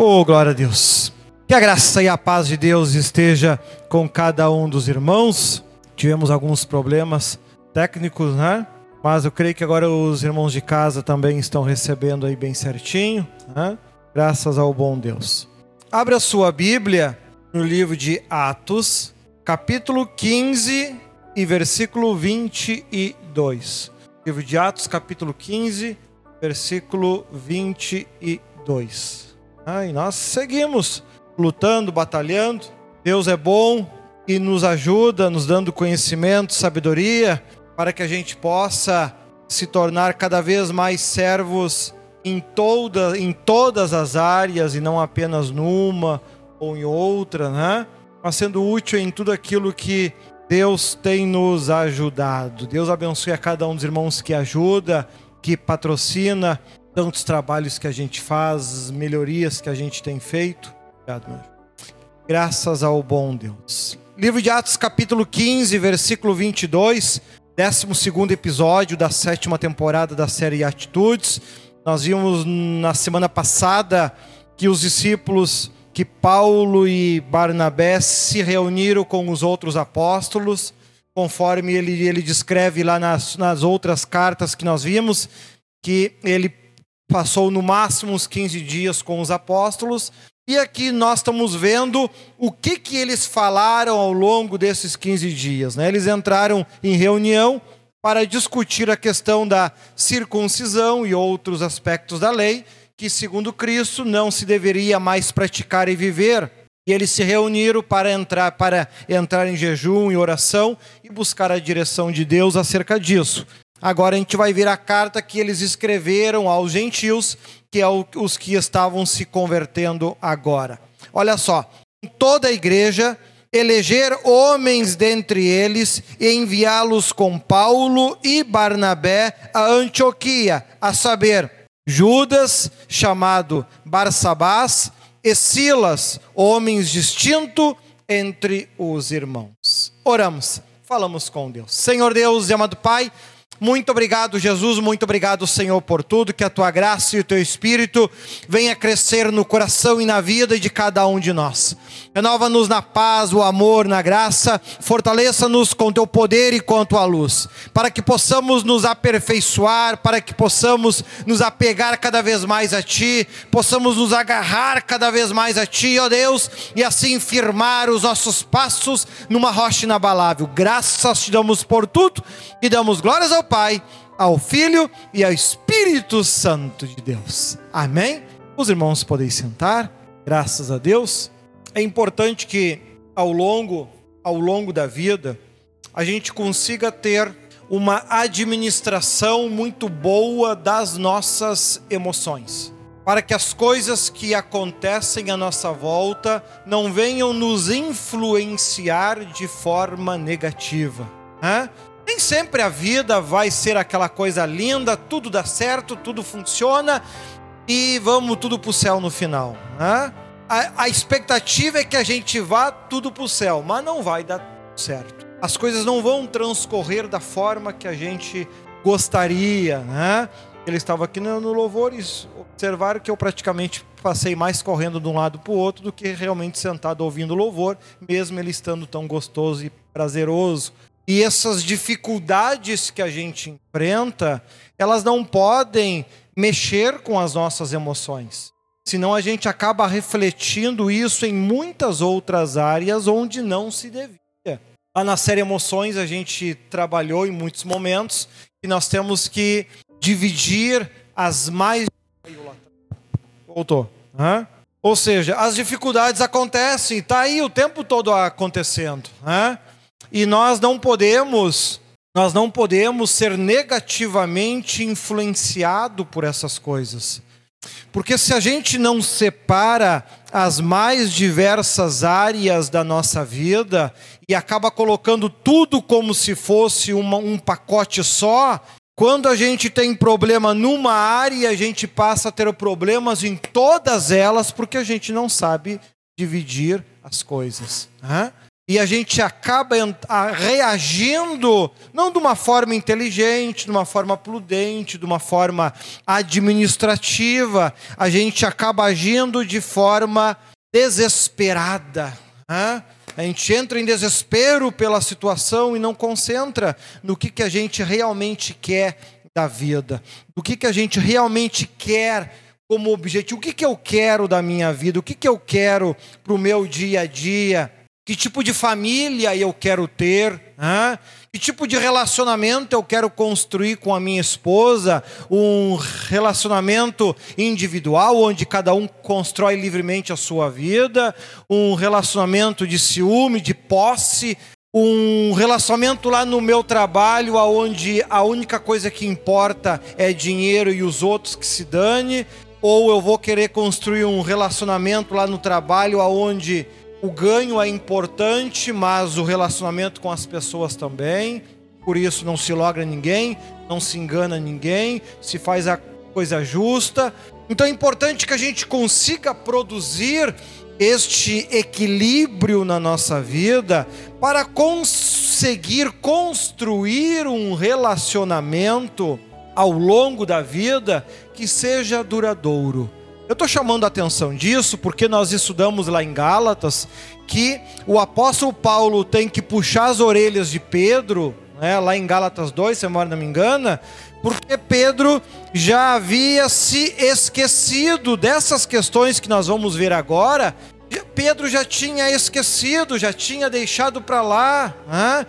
Oh, glória a Deus. Que a graça e a paz de Deus esteja com cada um dos irmãos. Tivemos alguns problemas técnicos, né? Mas eu creio que agora os irmãos de casa também estão recebendo aí bem certinho, né? Graças ao bom Deus. Abre a sua Bíblia no livro de Atos, capítulo 15 e versículo 22. Livro de Atos, capítulo 15, versículo 22. E nós seguimos lutando, batalhando. Deus é bom e nos ajuda, nos dando conhecimento, sabedoria, para que a gente possa se tornar cada vez mais servos em, toda, em todas as áreas e não apenas numa ou em outra, né? Mas sendo útil em tudo aquilo que Deus tem nos ajudado. Deus abençoe a cada um dos irmãos que ajuda, que patrocina tantos trabalhos que a gente faz, melhorias que a gente tem feito. Obrigado, meu. Graças ao bom Deus. Livro de Atos, capítulo 15, versículo 22, 12 episódio da sétima temporada da série Atitudes. Nós vimos na semana passada que os discípulos que Paulo e Barnabé se reuniram com os outros apóstolos, conforme ele, ele descreve lá nas, nas outras cartas que nós vimos, que ele passou no máximo uns 15 dias com os apóstolos, e aqui nós estamos vendo o que, que eles falaram ao longo desses 15 dias. Né? Eles entraram em reunião para discutir a questão da circuncisão e outros aspectos da lei, que, segundo Cristo, não se deveria mais praticar e viver. E eles se reuniram para entrar, para entrar em jejum e oração e buscar a direção de Deus acerca disso. Agora a gente vai ver a carta que eles escreveram aos gentios, que é os que estavam se convertendo agora. Olha só, toda a igreja eleger homens dentre eles e enviá-los com Paulo e Barnabé a Antioquia, a saber, Judas, chamado Barsabás, e Silas, homens distintos entre os irmãos. Oramos, falamos com Deus. Senhor Deus e amado Pai, muito obrigado, Jesus. Muito obrigado, Senhor, por tudo. Que a tua graça e o teu espírito venha crescer no coração e na vida de cada um de nós. Renova-nos na paz, o amor, na graça. Fortaleça-nos com teu poder e com a tua luz, para que possamos nos aperfeiçoar, para que possamos nos apegar cada vez mais a ti, possamos nos agarrar cada vez mais a ti, ó Deus, e assim firmar os nossos passos numa rocha inabalável. Graças te damos por tudo e damos glórias ao Pai, ao Filho e ao Espírito Santo de Deus. Amém? Os irmãos podem sentar, graças a Deus. É importante que ao longo, ao longo da vida, a gente consiga ter uma administração muito boa das nossas emoções, para que as coisas que acontecem à nossa volta não venham nos influenciar de forma negativa. Né? Nem sempre a vida vai ser aquela coisa linda, tudo dá certo, tudo funciona e vamos tudo para o céu no final. Né? A, a expectativa é que a gente vá tudo para o céu, mas não vai dar certo. As coisas não vão transcorrer da forma que a gente gostaria. Né? Ele estava aqui no, no louvor e observaram que eu praticamente passei mais correndo de um lado para o outro do que realmente sentado ouvindo louvor, mesmo ele estando tão gostoso e prazeroso e essas dificuldades que a gente enfrenta, elas não podem mexer com as nossas emoções. Senão a gente acaba refletindo isso em muitas outras áreas onde não se devia. Lá na série Emoções a gente trabalhou em muitos momentos e nós temos que dividir as mais. Voltou. Hã? Ou seja, as dificuldades acontecem, está aí o tempo todo acontecendo. Hã? E nós não podemos, nós não podemos ser negativamente influenciado por essas coisas. Porque se a gente não separa as mais diversas áreas da nossa vida e acaba colocando tudo como se fosse uma, um pacote só, quando a gente tem problema numa área, a gente passa a ter problemas em todas elas porque a gente não sabe dividir as coisas. Né? E a gente acaba reagindo não de uma forma inteligente, de uma forma prudente, de uma forma administrativa, a gente acaba agindo de forma desesperada. Né? A gente entra em desespero pela situação e não concentra no que, que a gente realmente quer da vida, do que, que a gente realmente quer como objetivo, o que, que eu quero da minha vida, o que, que eu quero para o meu dia a dia que tipo de família eu quero ter, que tipo de relacionamento eu quero construir com a minha esposa, um relacionamento individual, onde cada um constrói livremente a sua vida, um relacionamento de ciúme, de posse, um relacionamento lá no meu trabalho, onde a única coisa que importa é dinheiro e os outros que se dane, ou eu vou querer construir um relacionamento lá no trabalho, onde o ganho é importante, mas o relacionamento com as pessoas também. Por isso não se logra ninguém, não se engana ninguém, se faz a coisa justa. Então é importante que a gente consiga produzir este equilíbrio na nossa vida para conseguir construir um relacionamento ao longo da vida que seja duradouro. Eu estou chamando a atenção disso porque nós estudamos lá em Gálatas que o apóstolo Paulo tem que puxar as orelhas de Pedro, né, lá em Gálatas 2, se a memória não me engana, porque Pedro já havia se esquecido dessas questões que nós vamos ver agora. Pedro já tinha esquecido, já tinha deixado para lá. Né?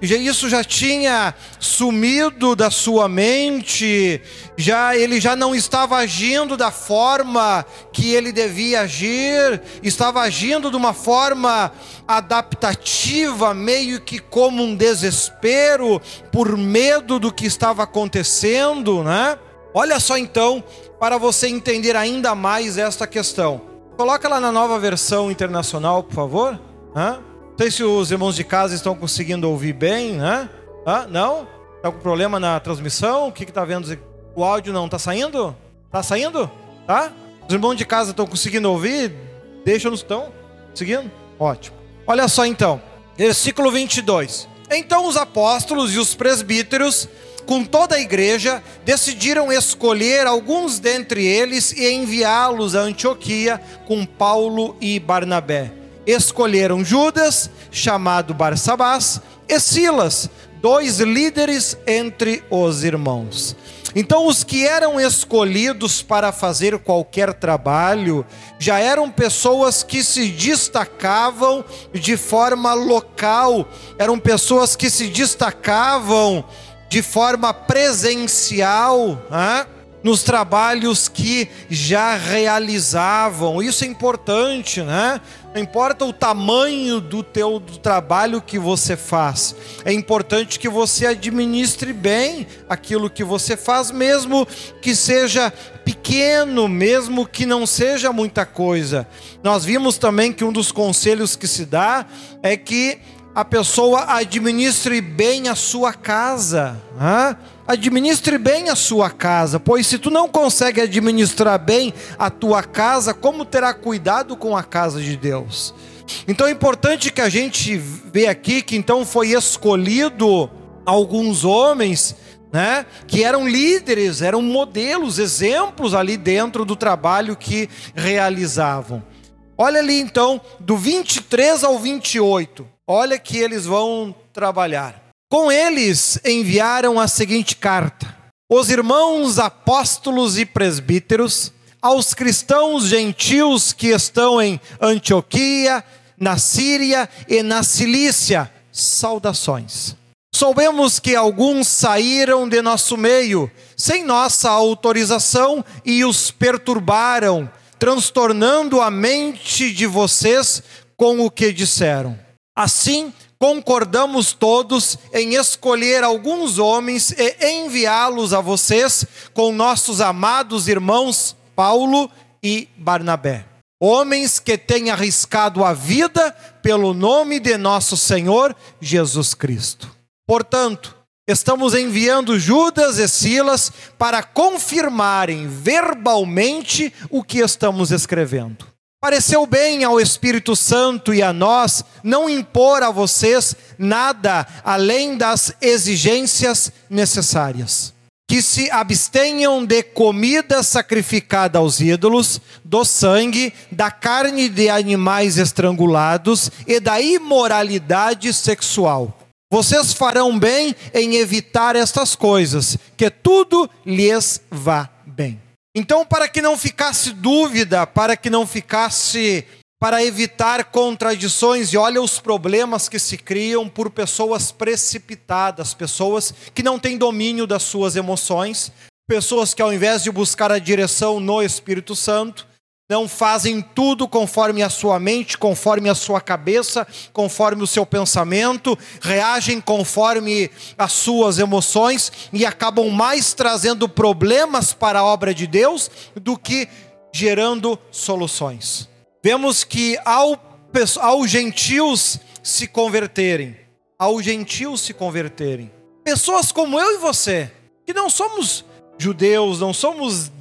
Isso já tinha sumido da sua mente, já ele já não estava agindo da forma que ele devia agir, estava agindo de uma forma adaptativa, meio que como um desespero por medo do que estava acontecendo, né? Olha só então, para você entender ainda mais esta questão. Coloca lá na nova versão internacional, por favor. Hã? Sei se os irmãos de casa estão conseguindo ouvir bem, né? Ah, não? Está com problema na transmissão? O que está vendo? O áudio não está saindo? Está saindo? Tá? Os irmãos de casa estão conseguindo ouvir? Deixa nos estão conseguindo? Ótimo. Olha só então, versículo 22. Então os apóstolos e os presbíteros, com toda a igreja, decidiram escolher alguns dentre eles e enviá-los a Antioquia com Paulo e Barnabé escolheram Judas, chamado Barsabás, e Silas, dois líderes entre os irmãos. Então, os que eram escolhidos para fazer qualquer trabalho já eram pessoas que se destacavam de forma local, eram pessoas que se destacavam de forma presencial. Hein? nos trabalhos que já realizavam. Isso é importante, né? Não importa o tamanho do teu do trabalho que você faz. É importante que você administre bem aquilo que você faz, mesmo que seja pequeno, mesmo que não seja muita coisa. Nós vimos também que um dos conselhos que se dá é que a pessoa administre bem a sua casa. Né? administre bem a sua casa, pois se tu não consegue administrar bem a tua casa, como terá cuidado com a casa de Deus? Então é importante que a gente vê aqui que então foi escolhido alguns homens, né, que eram líderes, eram modelos, exemplos ali dentro do trabalho que realizavam. Olha ali então, do 23 ao 28. Olha que eles vão trabalhar. Com eles enviaram a seguinte carta: Os irmãos apóstolos e presbíteros, aos cristãos gentios que estão em Antioquia, na Síria e na Cilícia, saudações. Soubemos que alguns saíram de nosso meio, sem nossa autorização, e os perturbaram, transtornando a mente de vocês com o que disseram. Assim, concordamos todos em escolher alguns homens e enviá-los a vocês com nossos amados irmãos Paulo e Barnabé. Homens que têm arriscado a vida pelo nome de nosso Senhor Jesus Cristo. Portanto, estamos enviando Judas e Silas para confirmarem verbalmente o que estamos escrevendo. Pareceu bem ao Espírito Santo e a nós não impor a vocês nada além das exigências necessárias. Que se abstenham de comida sacrificada aos ídolos, do sangue, da carne de animais estrangulados e da imoralidade sexual. Vocês farão bem em evitar estas coisas, que tudo lhes vá bem. Então, para que não ficasse dúvida, para que não ficasse para evitar contradições, e olha os problemas que se criam por pessoas precipitadas, pessoas que não têm domínio das suas emoções, pessoas que ao invés de buscar a direção no Espírito Santo, não fazem tudo conforme a sua mente, conforme a sua cabeça, conforme o seu pensamento, reagem conforme as suas emoções e acabam mais trazendo problemas para a obra de Deus do que gerando soluções. Vemos que ao, ao gentios se converterem, ao gentios se converterem, pessoas como eu e você, que não somos judeus, não somos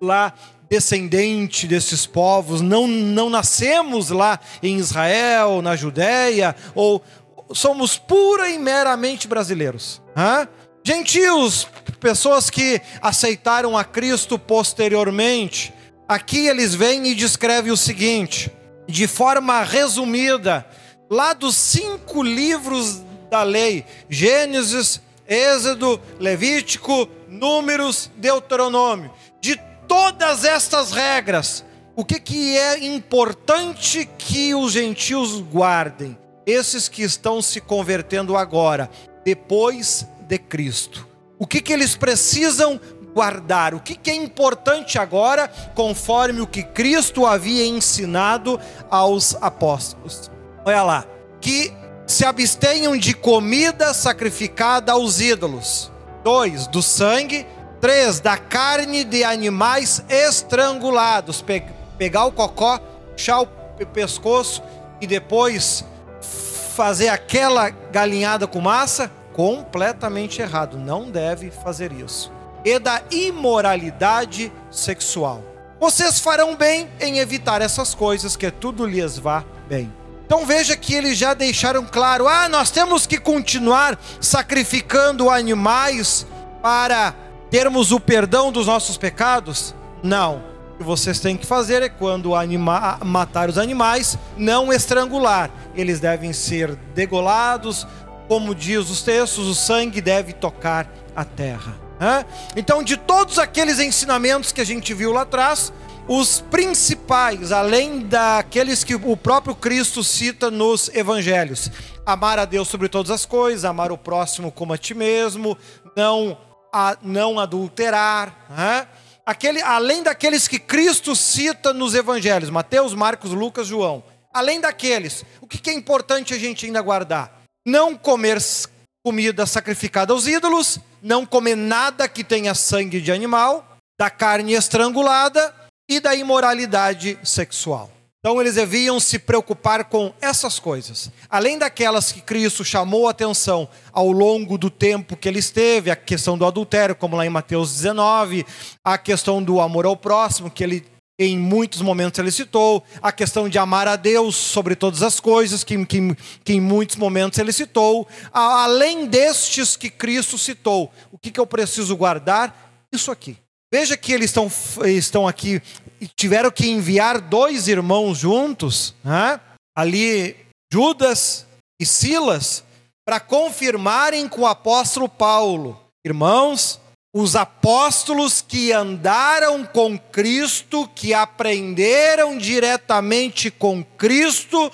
lá descendente desses povos, não, não nascemos lá em Israel, na Judéia, ou somos pura e meramente brasileiros. Hã? Gentios, pessoas que aceitaram a Cristo posteriormente. Aqui eles vêm e descrevem o seguinte, de forma resumida, lá dos cinco livros da lei: Gênesis, Êxodo, Levítico, Números, Deuteronômio. De todas estas regras, o que, que é importante que os gentios guardem? Esses que estão se convertendo agora, depois de Cristo. O que, que eles precisam guardar? O que, que é importante agora, conforme o que Cristo havia ensinado aos apóstolos? Olha lá, que se abstenham de comida sacrificada aos ídolos. Dois, do sangue 3. Da carne de animais estrangulados. Pe pegar o cocó, puxar o pescoço e depois fazer aquela galinhada com massa? Completamente errado. Não deve fazer isso. E da imoralidade sexual. Vocês farão bem em evitar essas coisas, que tudo lhes vá bem. Então veja que eles já deixaram claro: ah, nós temos que continuar sacrificando animais para termos o perdão dos nossos pecados? Não. O que vocês têm que fazer é quando anima, matar os animais, não estrangular. Eles devem ser degolados, como diz os textos, o sangue deve tocar a terra. Então, de todos aqueles ensinamentos que a gente viu lá atrás, os principais, além daqueles que o próprio Cristo cita nos evangelhos: amar a Deus sobre todas as coisas, amar o próximo como a ti mesmo, não a não adulterar, né? Aquele, além daqueles que Cristo cita nos evangelhos, Mateus, Marcos, Lucas, João. Além daqueles, o que é importante a gente ainda guardar? Não comer comida sacrificada aos ídolos, não comer nada que tenha sangue de animal, da carne estrangulada e da imoralidade sexual. Então eles deviam se preocupar com essas coisas. Além daquelas que Cristo chamou a atenção ao longo do tempo que ele esteve, a questão do adultério, como lá em Mateus 19, a questão do amor ao próximo, que ele em muitos momentos ele citou, a questão de amar a Deus sobre todas as coisas, que, que, que em muitos momentos ele citou. Além destes que Cristo citou, o que, que eu preciso guardar? Isso aqui. Veja que eles estão, estão aqui tiveram que enviar dois irmãos juntos, né? ali Judas e Silas, para confirmarem com o apóstolo Paulo: irmãos, os apóstolos que andaram com Cristo, que aprenderam diretamente com Cristo,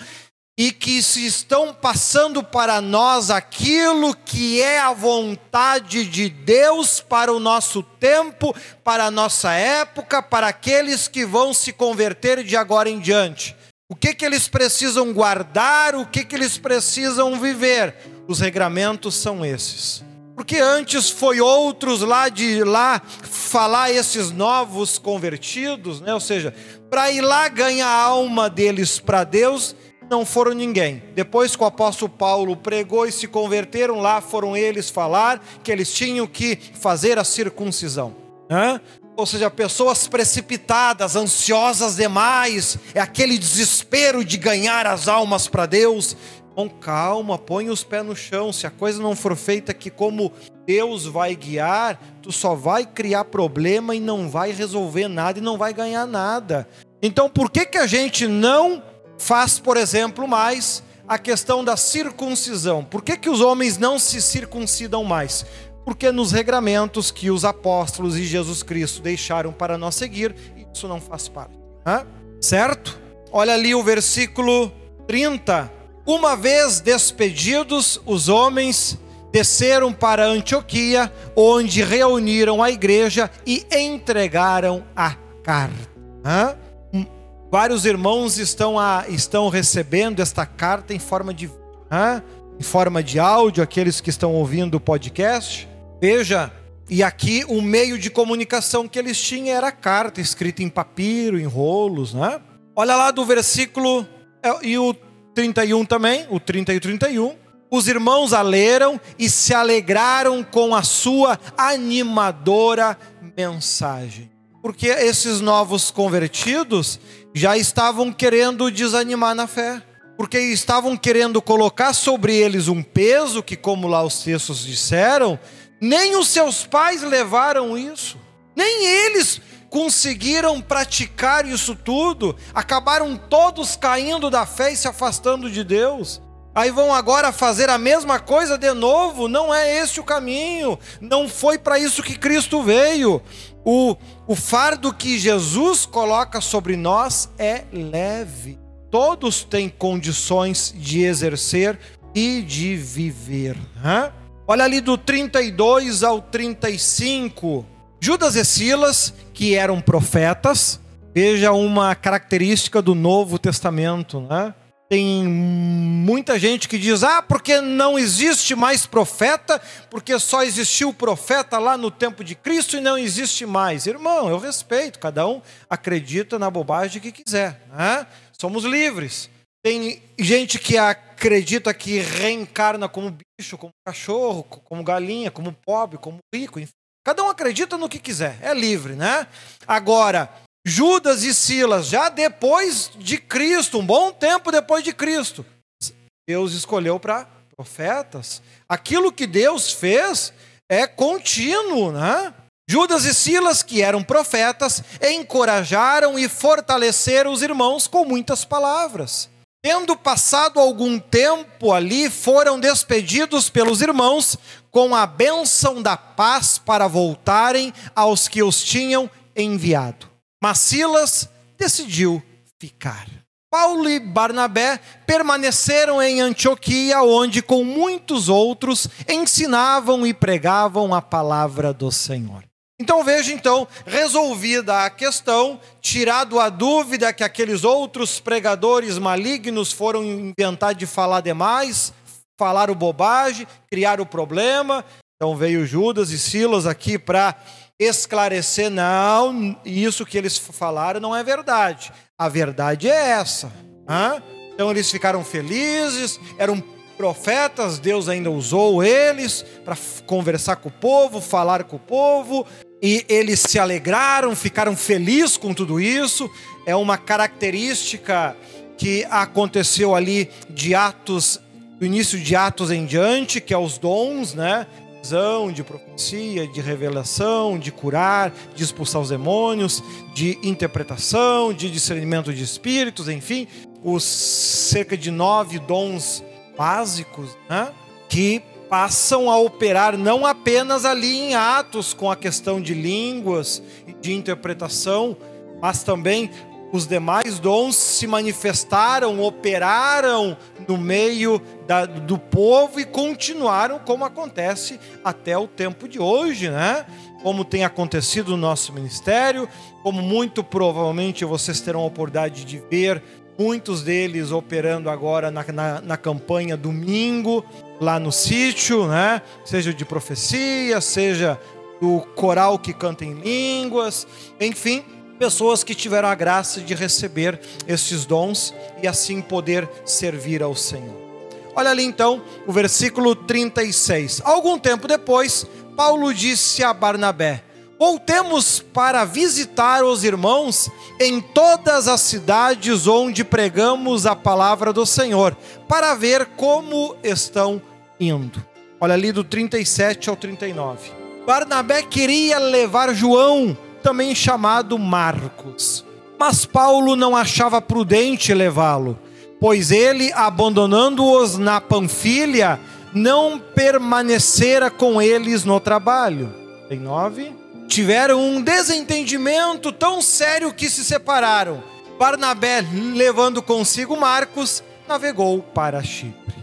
e que se estão passando para nós aquilo que é a vontade de Deus para o nosso tempo, para a nossa época, para aqueles que vão se converter de agora em diante. O que, que eles precisam guardar, o que, que eles precisam viver? Os regramentos são esses. Porque antes foi outros lá de lá falar esses novos convertidos, né? ou seja, para ir lá ganhar a alma deles para Deus, não foram ninguém. Depois que o apóstolo Paulo pregou e se converteram, lá foram eles falar que eles tinham que fazer a circuncisão. ou seja, pessoas precipitadas, ansiosas demais, é aquele desespero de ganhar as almas para Deus. Com calma, põe os pés no chão. Se a coisa não for feita que como Deus vai guiar, tu só vai criar problema e não vai resolver nada e não vai ganhar nada. Então, por que que a gente não faz, por exemplo, mais a questão da circuncisão? Por que que os homens não se circuncidam mais? porque nos regramentos que os apóstolos e Jesus Cristo deixaram para nós seguir, isso não faz parte. Hã? Certo? Olha ali o versículo 30. Uma vez despedidos, os homens desceram para Antioquia, onde reuniram a igreja e entregaram a carta. Hã? Vários irmãos estão, a, estão recebendo esta carta em forma de, em forma de áudio, aqueles que estão ouvindo o podcast. Veja, e aqui o meio de comunicação que eles tinham era carta escrita em papiro, em rolos, né? Olha lá do versículo é, e o 31 também, o 30 e o 31. Os irmãos a leram e se alegraram com a sua animadora mensagem. Porque esses novos convertidos já estavam querendo desanimar na fé. Porque estavam querendo colocar sobre eles um peso que, como lá os textos disseram, nem os seus pais levaram isso, nem eles conseguiram praticar isso tudo, acabaram todos caindo da fé e se afastando de Deus. Aí vão agora fazer a mesma coisa de novo, não é esse o caminho, não foi para isso que Cristo veio. O, o fardo que Jesus coloca sobre nós é leve, todos têm condições de exercer e de viver. Olha ali do 32 ao 35. Judas e Silas, que eram profetas, veja uma característica do Novo Testamento, né? Tem muita gente que diz: ah, porque não existe mais profeta, porque só existiu profeta lá no tempo de Cristo e não existe mais. Irmão, eu respeito, cada um acredita na bobagem que quiser, né? somos livres. Tem gente que acredita que reencarna como bicho, como cachorro, como galinha, como pobre, como rico, enfim. Cada um acredita no que quiser, é livre, né? Agora, Judas e Silas, já depois de Cristo, um bom tempo depois de Cristo, Deus escolheu para profetas. Aquilo que Deus fez é contínuo, né? Judas e Silas, que eram profetas, encorajaram e fortaleceram os irmãos com muitas palavras. Tendo passado algum tempo ali, foram despedidos pelos irmãos com a bênção da paz para voltarem aos que os tinham enviado. Mas Silas decidiu ficar. Paulo e Barnabé permaneceram em Antioquia, onde com muitos outros ensinavam e pregavam a palavra do Senhor. Então veja então, resolvida a questão, tirado a dúvida que aqueles outros pregadores malignos foram inventar de falar demais, falaram bobagem, criaram o problema. Então veio Judas e Silas aqui para esclarecer, não, isso que eles falaram não é verdade. A verdade é essa. Hã? Então eles ficaram felizes, eram profetas, Deus ainda usou eles para conversar com o povo, falar com o povo, e eles se alegraram, ficaram felizes com tudo isso. É uma característica que aconteceu ali de Atos, do início de Atos em diante, que é os dons, né? Visão, de profecia, de revelação, de curar, de expulsar os demônios, de interpretação, de discernimento de espíritos, enfim, os cerca de nove dons básicos, né? Que passam a operar não apenas ali em Atos com a questão de línguas e de interpretação, mas também os demais dons se manifestaram, operaram no meio da, do povo e continuaram como acontece até o tempo de hoje, né? Como tem acontecido no nosso ministério, como muito provavelmente vocês terão a oportunidade de ver muitos deles operando agora na, na, na campanha domingo, lá no sítio, né? Seja de profecia, seja do coral que canta em línguas, enfim, pessoas que tiveram a graça de receber esses dons e assim poder servir ao Senhor. Olha ali então o versículo 36. Algum tempo depois, Paulo disse a Barnabé: Voltemos para visitar os irmãos em todas as cidades onde pregamos a palavra do Senhor, para ver como estão indo. Olha ali do 37 ao 39. Barnabé queria levar João, também chamado Marcos, mas Paulo não achava prudente levá-lo, pois ele, abandonando-os na Panfilha, não permanecera com eles no trabalho. Tem nove tiveram um desentendimento tão sério que se separaram. Barnabé, levando consigo Marcos, navegou para Chipre.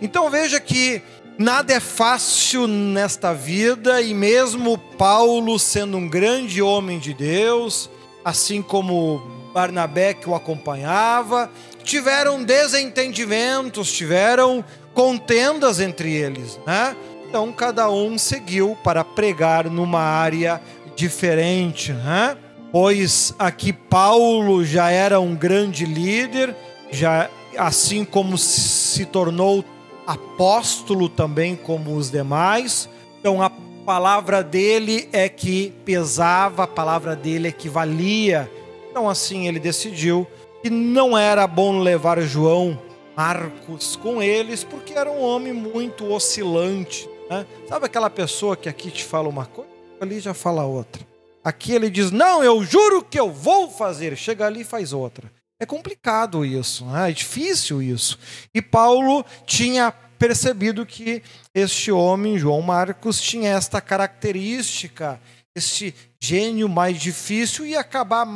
Então veja que nada é fácil nesta vida e mesmo Paulo, sendo um grande homem de Deus, assim como Barnabé que o acompanhava, tiveram desentendimentos, tiveram contendas entre eles, né? Então cada um seguiu para pregar numa área diferente, né? Pois aqui Paulo já era um grande líder, já assim como se tornou apóstolo também como os demais. Então a palavra dele é que pesava, a palavra dele é que valia. Então assim ele decidiu que não era bom levar João Marcos com eles, porque era um homem muito oscilante, né? Sabe aquela pessoa que aqui te fala uma coisa, ali já fala outra. Aqui ele diz: Não, eu juro que eu vou fazer. Chega ali e faz outra. É complicado isso, né? é difícil isso. E Paulo tinha percebido que este homem, João Marcos, tinha esta característica, este gênio mais difícil e acabar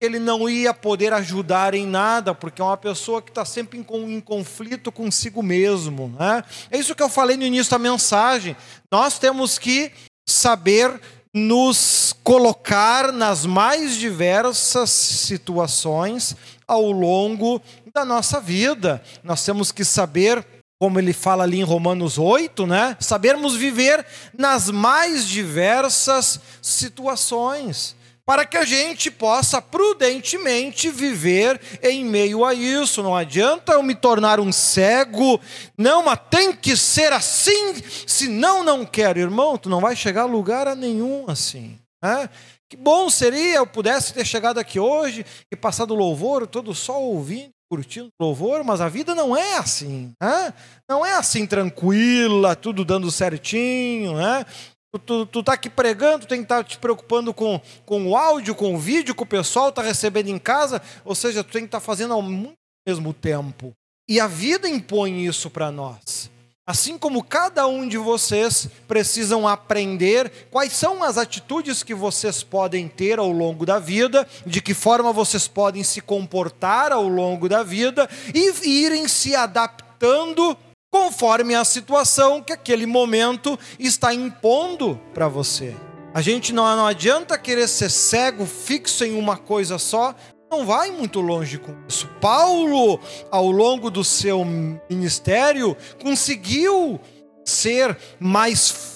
ele não ia poder ajudar em nada, porque é uma pessoa que está sempre em, conflito consigo mesmo. Né? É isso que eu falei no início da mensagem. Nós temos que saber nos colocar nas mais diversas situações ao longo da nossa vida. Nós temos que saber como ele fala ali em Romanos 8, né? Sabermos viver nas mais diversas situações para que a gente possa prudentemente viver em meio a isso. Não adianta eu me tornar um cego, não, mas tem que ser assim, senão não quero. Irmão, tu não vai chegar a lugar a nenhum assim. Né? Que bom seria eu pudesse ter chegado aqui hoje e passado louvor, todo só ouvindo, curtindo louvor, mas a vida não é assim. Né? Não é assim tranquila, tudo dando certinho, né? Tu, tu, tu tá aqui pregando, tu tem que estar tá te preocupando com, com o áudio, com o vídeo que o pessoal está recebendo em casa, ou seja, tu tem que estar tá fazendo ao mesmo tempo. E a vida impõe isso para nós. Assim como cada um de vocês precisam aprender quais são as atitudes que vocês podem ter ao longo da vida, de que forma vocês podem se comportar ao longo da vida e irem se adaptando conforme a situação que aquele momento está impondo para você. A gente não, não adianta querer ser cego, fixo em uma coisa só, não vai muito longe com isso. Paulo, ao longo do seu ministério, conseguiu ser mais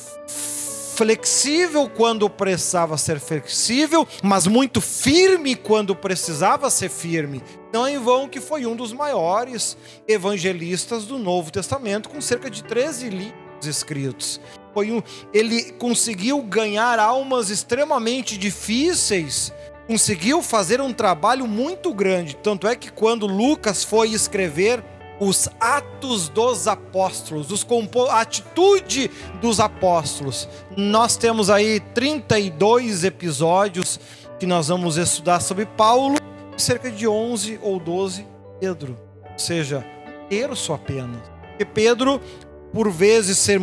flexível quando precisava ser flexível, mas muito firme quando precisava ser firme. Não é em vão que foi um dos maiores evangelistas do Novo Testamento, com cerca de 13 livros escritos. Foi um, ele conseguiu ganhar almas extremamente difíceis, conseguiu fazer um trabalho muito grande. Tanto é que quando Lucas foi escrever os atos dos apóstolos, os a atitude dos apóstolos. Nós temos aí 32 episódios que nós vamos estudar sobre Paulo, e cerca de 11 ou 12 Pedro, ou seja, terço apenas. Porque Pedro, por vezes, ser,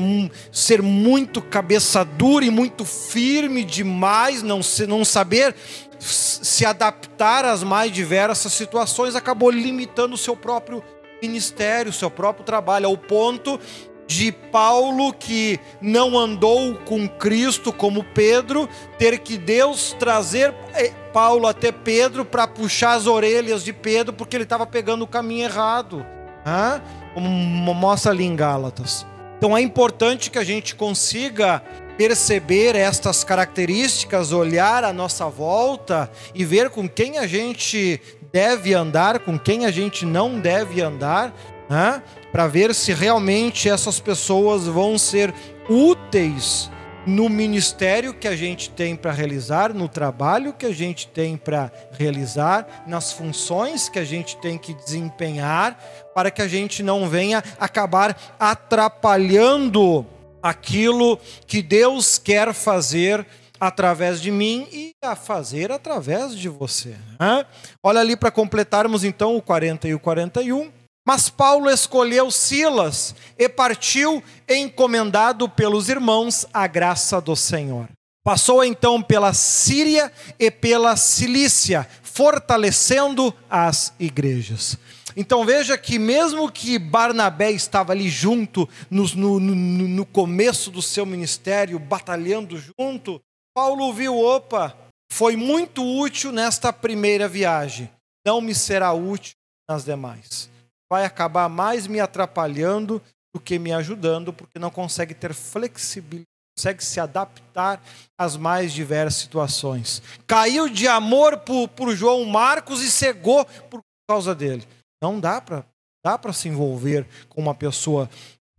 ser muito cabeça dura e muito firme demais, não, não saber se adaptar às mais diversas situações, acabou limitando o seu próprio ministério, seu próprio trabalho, ao ponto de Paulo, que não andou com Cristo como Pedro, ter que Deus trazer eh, Paulo até Pedro para puxar as orelhas de Pedro, porque ele estava pegando o caminho errado. Como mostra ali em Gálatas. Então é importante que a gente consiga perceber estas características, olhar à nossa volta e ver com quem a gente deve andar, com quem a gente não deve andar, né? para ver se realmente essas pessoas vão ser úteis no ministério que a gente tem para realizar, no trabalho que a gente tem para realizar, nas funções que a gente tem que desempenhar, para que a gente não venha acabar atrapalhando aquilo que Deus quer fazer através de mim e a fazer através de você. Né? Olha ali para completarmos então o 40 e o 41. Mas Paulo escolheu Silas e partiu encomendado pelos irmãos à graça do Senhor. Passou então pela Síria e pela Cilícia, fortalecendo as igrejas. Então veja que, mesmo que Barnabé estava ali junto, no, no, no começo do seu ministério, batalhando junto, Paulo viu: opa, foi muito útil nesta primeira viagem, não me será útil nas demais vai acabar mais me atrapalhando do que me ajudando, porque não consegue ter flexibilidade, consegue se adaptar às mais diversas situações. Caiu de amor por, por João Marcos e cegou por causa dele. Não dá para dá para se envolver com uma pessoa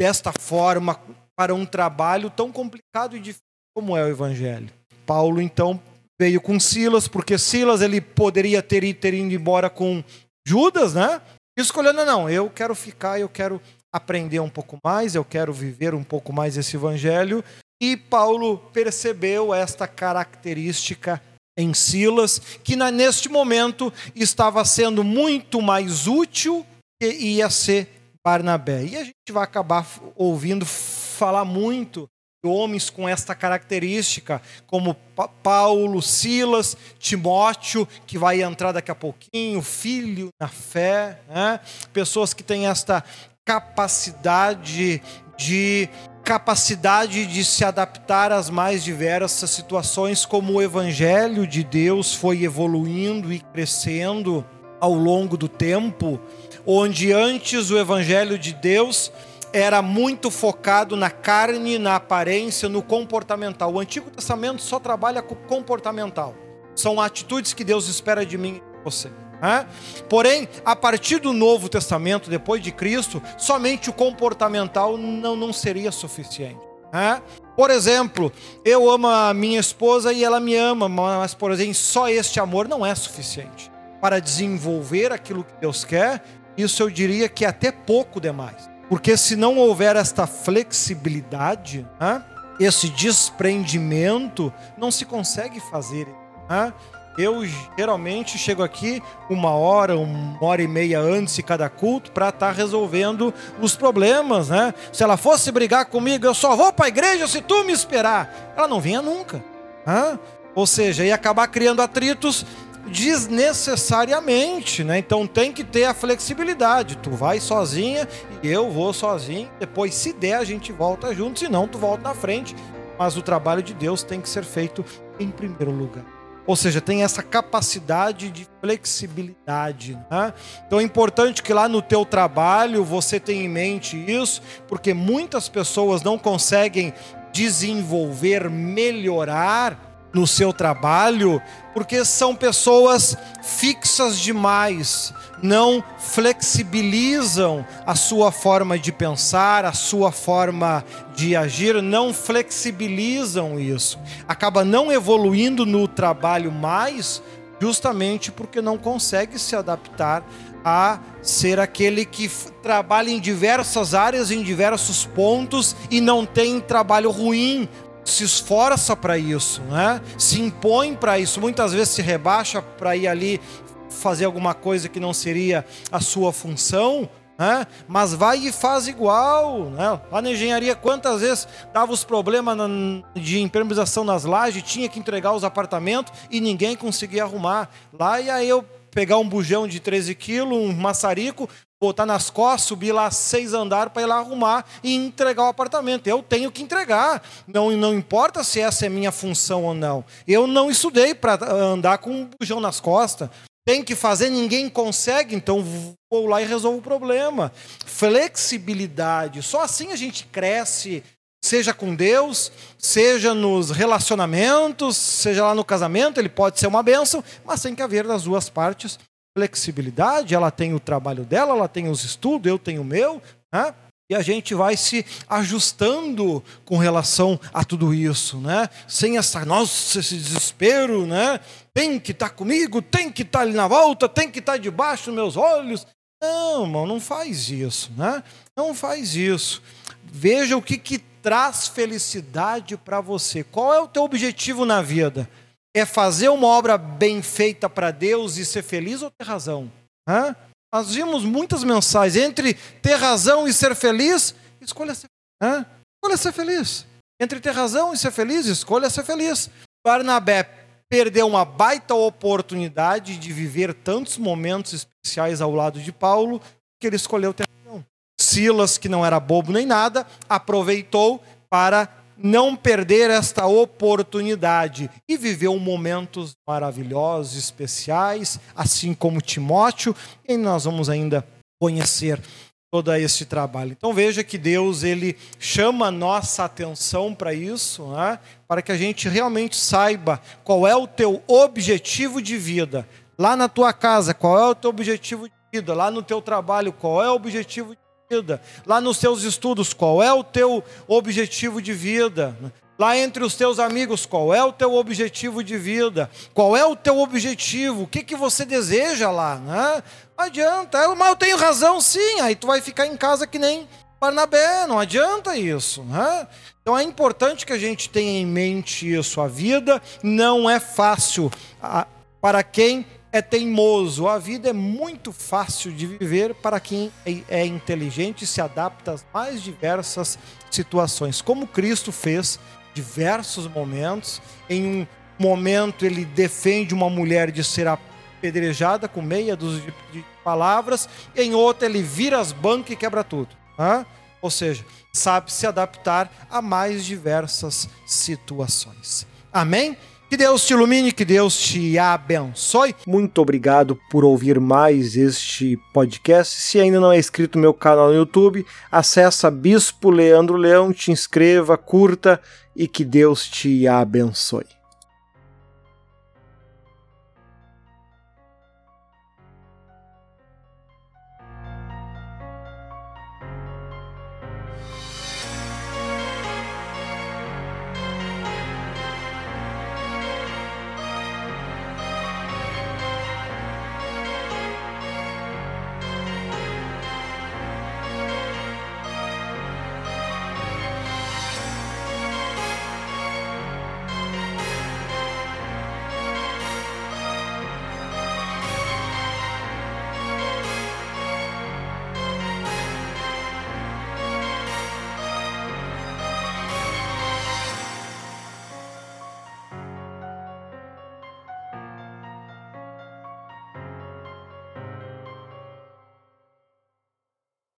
desta forma para um trabalho tão complicado e difícil como é o evangelho. Paulo então veio com Silas, porque Silas ele poderia ter, ter ido embora com Judas, né? Escolhendo, não, eu quero ficar, eu quero aprender um pouco mais, eu quero viver um pouco mais esse evangelho. E Paulo percebeu esta característica em Silas, que neste momento estava sendo muito mais útil que ia ser Barnabé. E a gente vai acabar ouvindo falar muito homens com esta característica, como Paulo, Silas, Timóteo, que vai entrar daqui a pouquinho, filho na fé, né? pessoas que têm esta capacidade de capacidade de se adaptar às mais diversas situações, como o evangelho de Deus foi evoluindo e crescendo ao longo do tempo, onde antes o evangelho de Deus era muito focado na carne, na aparência, no comportamental. O Antigo Testamento só trabalha com comportamental. São atitudes que Deus espera de mim e de você. É? Porém, a partir do Novo Testamento, depois de Cristo, somente o comportamental não, não seria suficiente. É? Por exemplo, eu amo a minha esposa e ela me ama, mas, por exemplo, só este amor não é suficiente para desenvolver aquilo que Deus quer. Isso eu diria que é até pouco demais. Porque se não houver esta flexibilidade, né, esse desprendimento, não se consegue fazer. Né? Eu geralmente chego aqui uma hora, uma hora e meia antes de cada culto para estar tá resolvendo os problemas, né? Se ela fosse brigar comigo, eu só vou para a igreja se tu me esperar. Ela não vinha nunca. Né? Ou seja, ia acabar criando atritos desnecessariamente, né? Então tem que ter a flexibilidade. Tu vai sozinha e eu vou sozinho. Depois, se der, a gente volta junto. Se não, tu volta na frente. Mas o trabalho de Deus tem que ser feito em primeiro lugar. Ou seja, tem essa capacidade de flexibilidade. Né? Então é importante que lá no teu trabalho você tenha em mente isso, porque muitas pessoas não conseguem desenvolver, melhorar no seu trabalho, porque são pessoas fixas demais, não flexibilizam a sua forma de pensar, a sua forma de agir, não flexibilizam isso. Acaba não evoluindo no trabalho mais, justamente porque não consegue se adaptar a ser aquele que trabalha em diversas áreas, em diversos pontos e não tem trabalho ruim, se esforça para isso, né? se impõe para isso, muitas vezes se rebaixa para ir ali fazer alguma coisa que não seria a sua função, né? mas vai e faz igual. Né? Lá na engenharia, quantas vezes dava os problemas de impermeabilização nas lajes, tinha que entregar os apartamentos e ninguém conseguia arrumar. Lá e aí eu pegar um bujão de 13 quilos, um maçarico, botar nas costas, subir lá seis andares para ir lá arrumar e entregar o apartamento. Eu tenho que entregar. Não, não importa se essa é minha função ou não. Eu não estudei para andar com um bujão nas costas. Tem que fazer, ninguém consegue, então vou lá e resolvo o problema. Flexibilidade. Só assim a gente cresce, seja com Deus, seja nos relacionamentos, seja lá no casamento, ele pode ser uma bênção, mas tem que haver das duas partes flexibilidade, ela tem o trabalho dela, ela tem os estudos, eu tenho o meu, né? E a gente vai se ajustando com relação a tudo isso, né? Sem essa, nossa, esse desespero, né? Tem que estar tá comigo, tem que estar tá ali na volta, tem que estar tá debaixo dos meus olhos. Não, irmão, não faz isso, né? Não faz isso. Veja o que, que traz felicidade para você. Qual é o teu objetivo na vida? É fazer uma obra bem feita para Deus e ser feliz ou ter razão? Hã? Nós vimos muitas mensagens entre ter razão e ser feliz, escolha ser, hã? escolha ser feliz. Entre ter razão e ser feliz, escolha ser feliz. Barnabé perdeu uma baita oportunidade de viver tantos momentos especiais ao lado de Paulo, que ele escolheu ter razão. Silas, que não era bobo nem nada, aproveitou para não perder esta oportunidade e viveu momentos maravilhosos, especiais, assim como Timóteo, e nós vamos ainda conhecer todo este trabalho. Então veja que Deus ele chama a nossa atenção para isso, né? para que a gente realmente saiba qual é o teu objetivo de vida. Lá na tua casa, qual é o teu objetivo de vida? Lá no teu trabalho, qual é o objetivo de vida? Lá nos teus estudos, qual é o teu objetivo de vida? Lá entre os teus amigos, qual é o teu objetivo de vida? Qual é o teu objetivo? O que, que você deseja lá? Né? Não adianta, mas eu tenho razão sim, aí tu vai ficar em casa que nem Barnabé, não adianta isso. Né? Então é importante que a gente tenha em mente isso. A vida não é fácil para quem é teimoso. A vida é muito fácil de viver para quem é, é inteligente e se adapta às mais diversas situações, como Cristo fez diversos momentos. Em um momento ele defende uma mulher de ser apedrejada com meia dúzia de palavras, em outro ele vira as bancas e quebra tudo. Hã? Ou seja, sabe se adaptar a mais diversas situações. Amém? Que Deus te ilumine, que Deus te abençoe. Muito obrigado por ouvir mais este podcast. Se ainda não é inscrito no meu canal no YouTube, acessa Bispo Leandro Leão, te inscreva, curta e que Deus te abençoe.